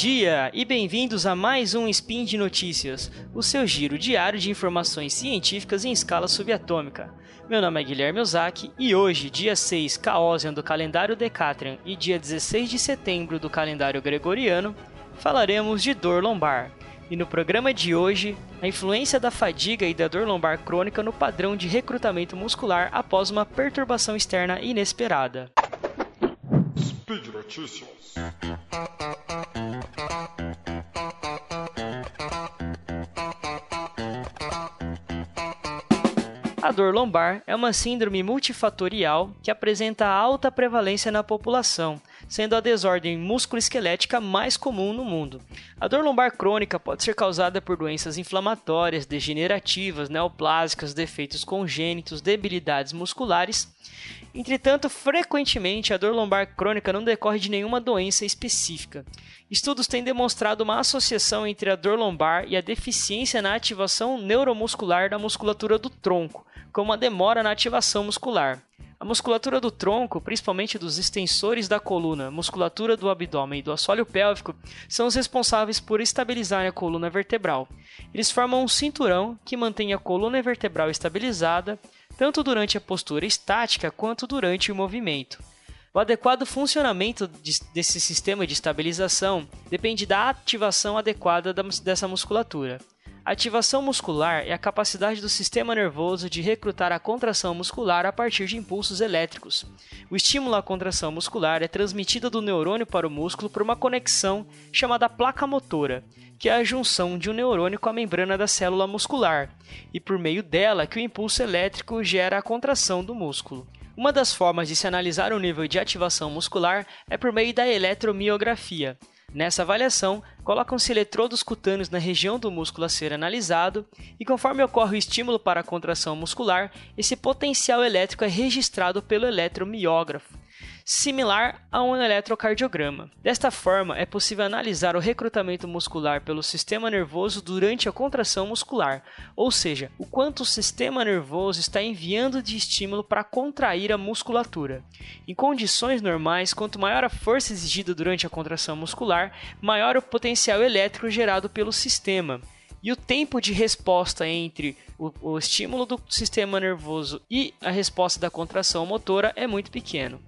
dia e bem-vindos a mais um Spin de Notícias, o seu giro diário de informações científicas em escala subatômica. Meu nome é Guilherme Ozaki e hoje, dia 6 Caosian do calendário Decatrian e dia 16 de setembro do calendário Gregoriano, falaremos de dor lombar. E no programa de hoje, a influência da fadiga e da dor lombar crônica no padrão de recrutamento muscular após uma perturbação externa inesperada. Speed Notícias. Dor lombar é uma síndrome multifatorial que apresenta alta prevalência na população, sendo a desordem musculoesquelética mais comum no mundo. A dor lombar crônica pode ser causada por doenças inflamatórias, degenerativas, neoplásicas, defeitos congênitos, debilidades musculares. Entretanto, frequentemente a dor lombar crônica não decorre de nenhuma doença específica. Estudos têm demonstrado uma associação entre a dor lombar e a deficiência na ativação neuromuscular da musculatura do tronco, como a demora na ativação muscular. A musculatura do tronco, principalmente dos extensores da coluna, musculatura do abdômen e do assoalho pélvico, são os responsáveis por estabilizar a coluna vertebral. Eles formam um cinturão que mantém a coluna vertebral estabilizada, tanto durante a postura estática quanto durante o movimento. O adequado funcionamento desse sistema de estabilização depende da ativação adequada dessa musculatura. Ativação muscular é a capacidade do sistema nervoso de recrutar a contração muscular a partir de impulsos elétricos. O estímulo à contração muscular é transmitido do neurônio para o músculo por uma conexão chamada placa motora, que é a junção de um neurônio com a membrana da célula muscular, e por meio dela que o impulso elétrico gera a contração do músculo. Uma das formas de se analisar o nível de ativação muscular é por meio da eletromiografia. Nessa avaliação, colocam-se eletrodos cutâneos na região do músculo a ser analisado, e conforme ocorre o estímulo para a contração muscular, esse potencial elétrico é registrado pelo eletromiógrafo similar a um eletrocardiograma. Desta forma, é possível analisar o recrutamento muscular pelo sistema nervoso durante a contração muscular, ou seja, o quanto o sistema nervoso está enviando de estímulo para contrair a musculatura. Em condições normais, quanto maior a força exigida durante a contração muscular, maior o potencial elétrico gerado pelo sistema e o tempo de resposta entre o, o, estímulo do sistema nervoso e a resposta da contração motora é muito pequeno.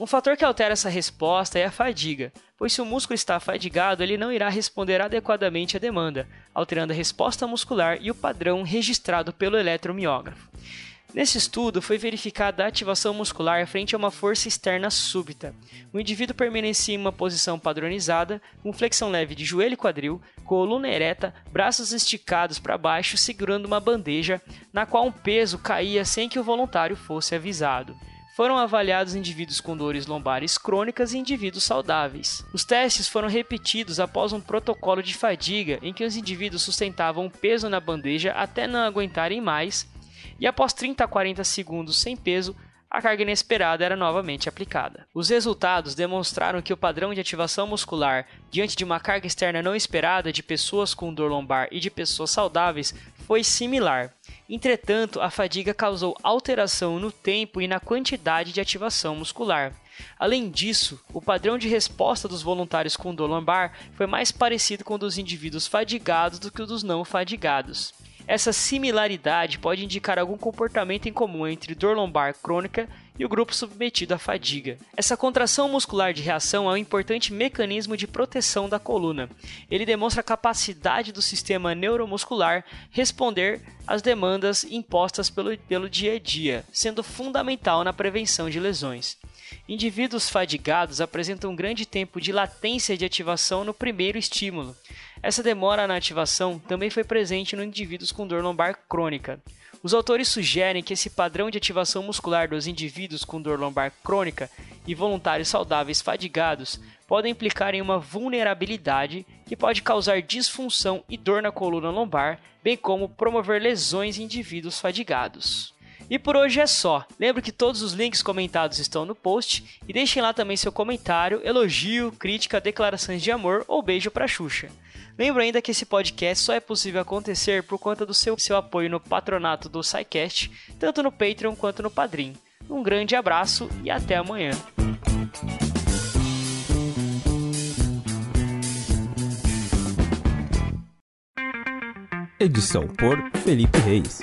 Um fator que altera essa resposta é a fadiga, pois se o músculo está fadigado, ele não irá responder adequadamente à demanda, alterando a resposta muscular e o padrão registrado pelo eletromiógrafo. Nesse estudo, foi verificada a ativação muscular frente a uma força externa súbita. O indivíduo permanecia em uma posição padronizada, com flexão leve de joelho e quadril, coluna ereta, braços esticados para baixo, segurando uma bandeja, na qual um peso caía sem que o voluntário fosse avisado foram avaliados indivíduos com dores lombares crônicas e indivíduos saudáveis. Os testes foram repetidos após um protocolo de fadiga em que os indivíduos sustentavam o peso na bandeja até não aguentarem mais, e após 30 a 40 segundos sem peso, a carga inesperada era novamente aplicada. Os resultados demonstraram que o padrão de ativação muscular diante de uma carga externa não esperada de pessoas com dor lombar e de pessoas saudáveis foi similar. Entretanto, a fadiga causou alteração no tempo e na quantidade de ativação muscular. Além disso, o padrão de resposta dos voluntários com dor lombar foi mais parecido com o dos indivíduos fadigados do que o dos não fadigados. Essa similaridade pode indicar algum comportamento em comum entre dor lombar crônica e o grupo submetido à fadiga. Essa contração muscular de reação é um importante mecanismo de proteção da coluna. Ele demonstra a capacidade do sistema neuromuscular responder às demandas impostas pelo, pelo dia a dia, sendo fundamental na prevenção de lesões. Indivíduos fadigados apresentam um grande tempo de latência de ativação no primeiro estímulo. Essa demora na ativação também foi presente no indivíduos com dor lombar crônica. Os autores sugerem que esse padrão de ativação muscular dos indivíduos com dor lombar crônica e voluntários saudáveis fadigados podem implicar em uma vulnerabilidade que pode causar disfunção e dor na coluna lombar, bem como promover lesões em indivíduos fadigados. E por hoje é só. Lembro que todos os links comentados estão no post e deixem lá também seu comentário, elogio, crítica, declarações de amor ou beijo pra Xuxa. Lembro ainda que esse podcast só é possível acontecer por conta do seu, seu apoio no patronato do SciCast, tanto no Patreon quanto no Padrim. Um grande abraço e até amanhã. Edição por Felipe Reis.